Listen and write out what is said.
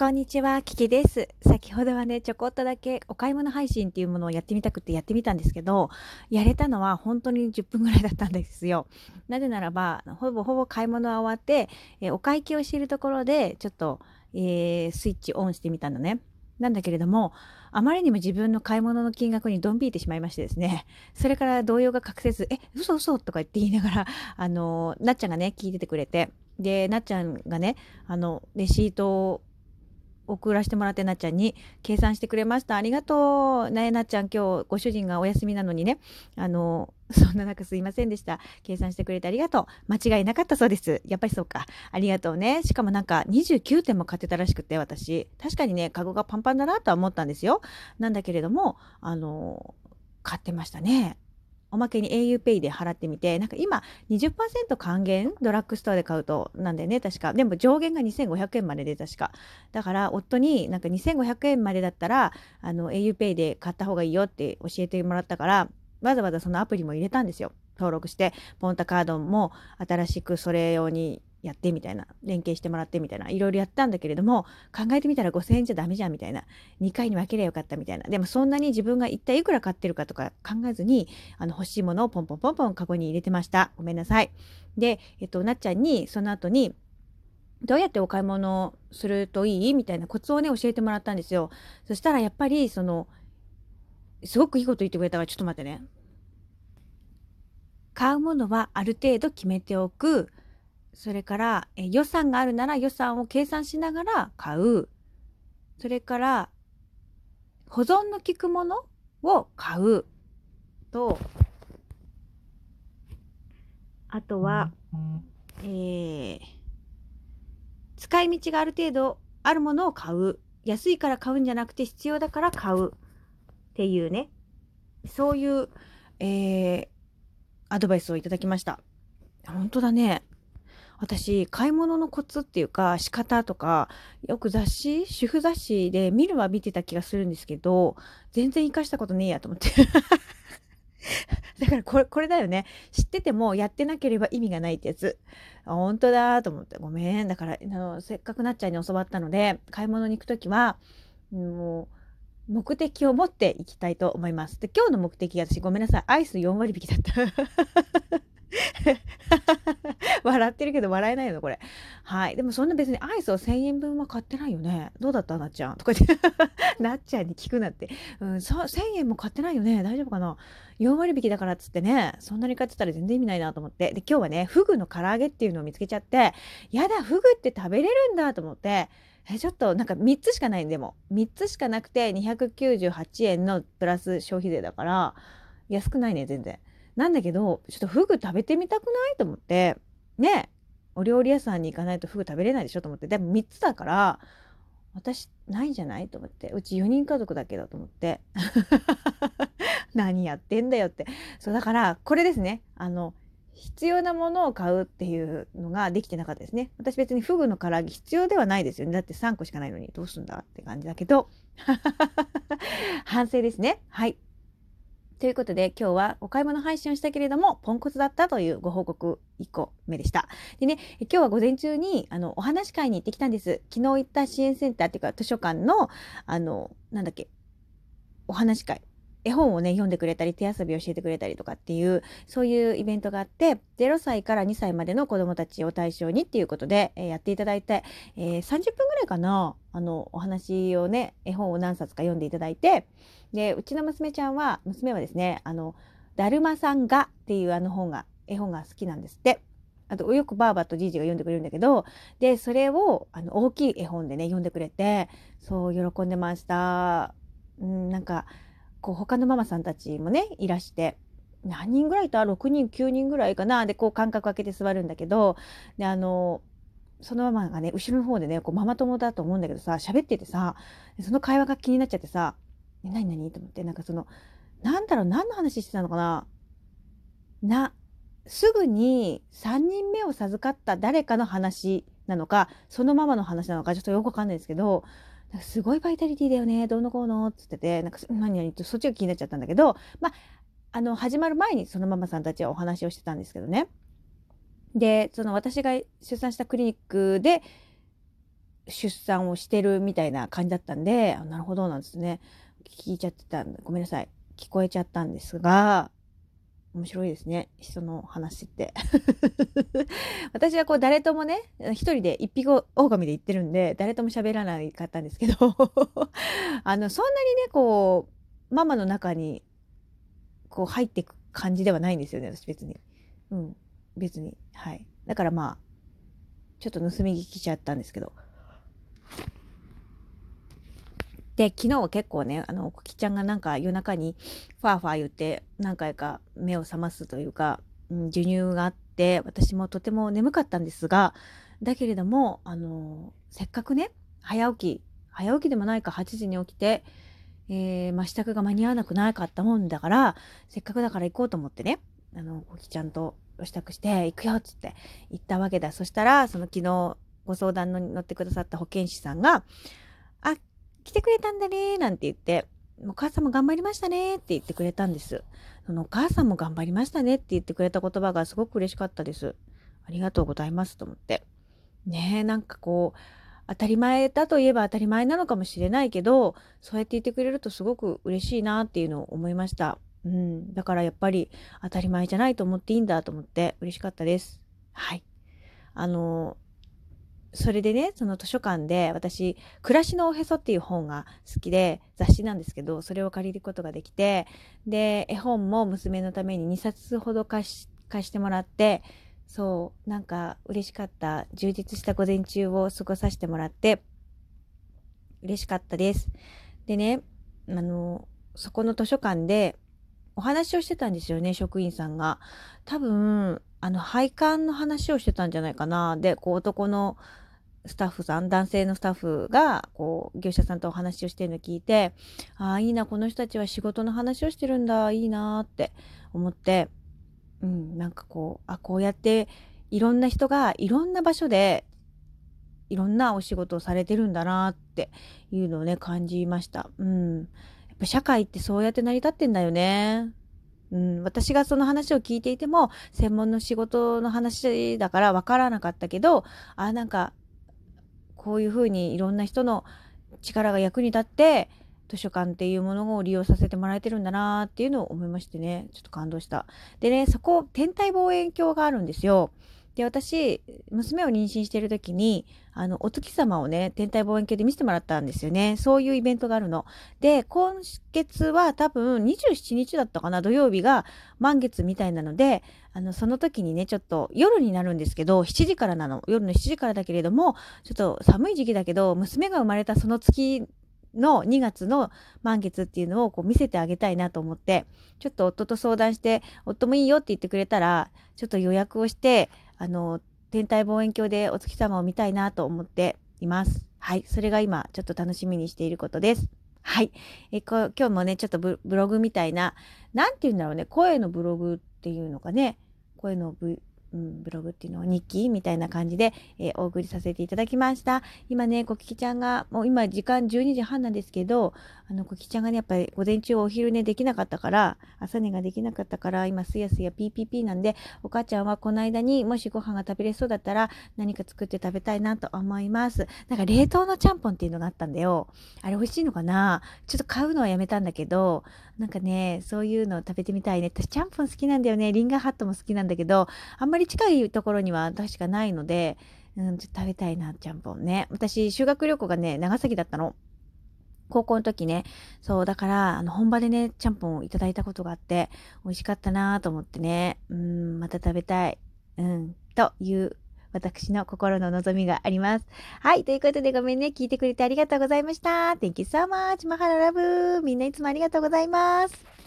こんにちは、キキです。先ほどはね、ちょこっとだけお買い物配信っていうものをやってみたくてやってみたんですけど、やれたのは本当に10分ぐらいだったんですよ。なぜならば、ほぼほぼ買い物は終わって、えお会計をしているところで、ちょっと、えー、スイッチオンしてみたのね。なんだけれども、あまりにも自分の買い物の金額にドン引いてしまいましてですね、それから動揺が隠せず、え、嘘嘘とか言って言いながら、あの、なっちゃんがね、聞いててくれて、で、なっちゃんがね、あの、レシートを送らせてもらってなっちゃんに計算してくれました。ありがとう。ねなっちゃん今日ご主人がお休みなのにね、あの、そんな中すいませんでした。計算してくれてありがとう。間違いなかったそうです。やっぱりそうか。ありがとうね。しかもなんか29点も買ってたらしくて私。確かにね、カゴがパンパンだなとは思ったんですよ。なんだけれども、あの、買ってましたね。おまけに auPay で払ってみて、なんか今20%還元ドラッグストアで買うとなんだよね、確か。でも上限が2500円までで確か。だから夫になんか2500円までだったら、あの auPay で買った方がいいよって教えてもらったから、わざわざそのアプリも入れたんですよ。登録して、ポンタカードも新しくそれ用にやってみたいな連携してもらってみたいないろいろやったんだけれども考えてみたら5,000円じゃダメじゃんみたいな2回に分けりゃよかったみたいな。でもそんなに自分が一体いくら買ってるかとか考えずにあの欲しいものをポンポンポンポンカゴに入れてました。ごめんなさい。で、えっと、なっちゃんにその後にどうやってお買い物するといい？みたいなコツをね教えてもらったんですよ。そしたらやっぱりそのすごくいいこと言ってくれたからちょっと待ってね。買うものはある程度決めておく。それから、え予算があるなら予算を計算しながら買う。それから、保存の効くものを買う。と、あとは、えー、使い道がある程度あるものを買う。安いから買うんじゃなくて必要だから買う。っていうね。そういう、えー、アドバイスをいただきました。本当だね。私、買い物のコツっていうか、仕方とか、よく雑誌、主婦雑誌で見るは見てた気がするんですけど、全然活かしたことねえやと思って。だからこれ、これだよね。知っててもやってなければ意味がないってやつ。あ本当だと思って、ごめん。だから、あの、せっかくなっちゃんに教わったので、買い物に行くときは、もう、目的を持っていきたいと思います。で、今日の目的が私ごめんなさい。アイス4割引きだった。笑ってるけど笑えないよこれ。はい。でもそんな別にアイスを1000円分は買ってないよね。どうだったなっちゃん？とか言って なっちゃんに聞くなって。うん、1000円も買ってないよね。大丈夫かな ?4 割引きだからっつってね、そんなに買ってたら全然意味ないなと思って。で、今日はね、フグの唐揚げっていうのを見つけちゃって、やだ、フグって食べれるんだと思って、えちょっとなんか3つしかないんでも3つしかなくて298円のプラス消費税だから安くないね全然なんだけどちょっとフグ食べてみたくないと思ってねお料理屋さんに行かないとフグ食べれないでしょと思って。でも3つだから私ないんじゃないと思って。うち4人家族だけだと思って。何やってんだよって。そうだからこれですね。あの必要なものを買うっていうのができてなかったですね。私別にフグの唐揚げ必要ではないですよね。だって3個しかないのに。どうすんだって感じだけど。反省ですね。はい。ということで今日はお買い物配信をしたけれどもポンコツだったというご報告1個目でした。でね、今日は午前中にあのお話会に行ってきたんです。昨日行った支援センターっていうか図書館のあのなんだっけお話会絵本をね読んでくれたり手遊びを教えてくれたりとかっていうそういうイベントがあって0歳から2歳までの子どもたちを対象にっていうことで、えー、やっていただいて、えー、30分ぐらいかなあのお話をね絵本を何冊か読んでいただいてでうちの娘ちゃんは娘はですね「あのだるまさんが」っていうあの本が絵本が好きなんですって。あとよくばあばとじいじが読んでくれるんだけどでそれをあの大きい絵本でね読んでくれてそう喜んでました。ん、なんかこう他のママさんたちもねいらして何人ぐらいいた ?6 人9人ぐらいかな？でこう間隔空けて座るんだけどであのそのママがね後ろの方でねこうママ友だと思うんだけどさ喋っててさその会話が気になっちゃってさ「何何?」と思ってなんかそのなんだろう何の話してたのかな？なすぐに3人目を授かった誰かの話なのかそのママの話なのかちょっとよくわかんないですけどなんかすごいバイタリティだよねどうのこうのっつっててなんか何々ってそっちが気になっちゃったんだけどまああの始まる前にそのママさんたちはお話をしてたんですけどねでその私が出産したクリニックで出産をしてるみたいな感じだったんで、なるほどなんですね。聞いちゃってた、ごめんなさい。聞こえちゃったんですが、面白いですね。人の話って。私はこう誰ともね、一人で一匹狼で言ってるんで、誰とも喋らないかったんですけど、あの、そんなにね、こう、ママの中に、こう入っていく感じではないんですよね、私別に。うん、別に。はい。だからまあ、ちょっと盗み聞きしちゃったんですけど。で、昨日は結構ね、あの、コキちゃんがなんか夜中にファーファー言って何回か目を覚ますというか、うん、授乳があって、私もとても眠かったんですが、だけれども、あの、せっかくね、早起き、早起きでもないか8時に起きて、えー、まあ、支度が間に合わなくなかったもんだから、せっかくだから行こうと思ってね、あの、コキちゃんと支度して、行くよっつって行ったわけだ。そしたら、その昨日ご相談に乗ってくださった保健師さんが、来てくれたんだねなんて言って、お母さんも頑張りましたねって言ってくれたんです。そのお母さんも頑張りましたねって言ってくれた言葉がすごく嬉しかったです。ありがとうございますと思って。ねえ、なんかこう、当たり前だといえば当たり前なのかもしれないけど、そうやって言ってくれるとすごく嬉しいなっていうのを思いました。うん。だからやっぱり当たり前じゃないと思っていいんだと思って嬉しかったです。はい。あの、それでね、その図書館で私、暮らしのおへそっていう本が好きで、雑誌なんですけど、それを借りることができて、で、絵本も娘のために2冊ほど貸し貸してもらって、そう、なんか嬉しかった、充実した午前中を過ごさせてもらって、嬉しかったです。でね、あの、そこの図書館でお話をしてたんですよね、職員さんが。多分、あの、配管の話をしてたんじゃないかな。で、こう男のスタッフさん、男性のスタッフが、こう、業者さんとお話をしてるのを聞いて、ああ、いいな、この人たちは仕事の話をしてるんだ、いいなって思って、うん、なんかこう、あ、こうやって、いろんな人がいろんな場所で、いろんなお仕事をされてるんだなっていうのをね、感じました。うん。やっぱ社会ってそうやって成り立ってんだよね。うん、私がその話を聞いていても、専門の仕事の話だから分からなかったけど、あ、なんかこういうふうにいろんな人の力が役に立って図書館っていうものを利用させてもらえてるんだなっていうのを思いましてね。ちょっと感動した。でねそこ天体望遠鏡があるんですよ。で私娘を妊娠してる時にあのお月様をね天体望遠鏡で見せてもらったんですよね。そういうイベントがあるの。で今月は多分27日だったかな土曜日が満月みたいなのであのその時にねちょっと夜になるんですけど7時からなの。夜の7時からだけれどもちょっと寒い時期だけど娘が生まれたその月の2月の満月っていうのをこう見せてあげたいなと思ってちょっと夫と相談して夫もいいよって言ってくれたらちょっと予約をしてあの、天体望遠鏡でお月様を見たいなと思っています。はい。それが今、ちょっと楽しみにしていることです。はい。えこ今日もね、ちょっとブログみたいな、なんて言うんだろうね、声のブログっていうのかね、声のうん、ブログっていうのを日記みたいな感じで、えー、お送りさせていただきました。今ね、コキキちゃんが、もう今時間12時半なんですけど、あの、コキちゃんがね、やっぱり午前中お昼寝できなかったから、朝寝ができなかったから、今すやすや PPP なんで、お母ちゃんはこの間にもしご飯が食べれそうだったら、何か作って食べたいなと思います。なんか冷凍のちゃんぽんっていうのがあったんだよ。あれ美味しいのかな？ちょっと買うのはやめたんだけど、なんかね、そういうの食べてみたいね。私、ちゃんぽん好きなんだよね。リンガーハットも好きなんだけど、あんまり近いところには確かないので、うん、と食べたいな、ちゃんぽんね。私、修学旅行がね、長崎だったの。高校の時ね。そう、だから、あの、本場でね、ちゃんぽんをいただいたことがあって、美味しかったなと思ってね。うん、また食べたい。うん、という私の心の望みがあります。はい。ということでごめんね。聞いてくれてありがとうございました。Thank you so much. マハララブみんないつもありがとうございます。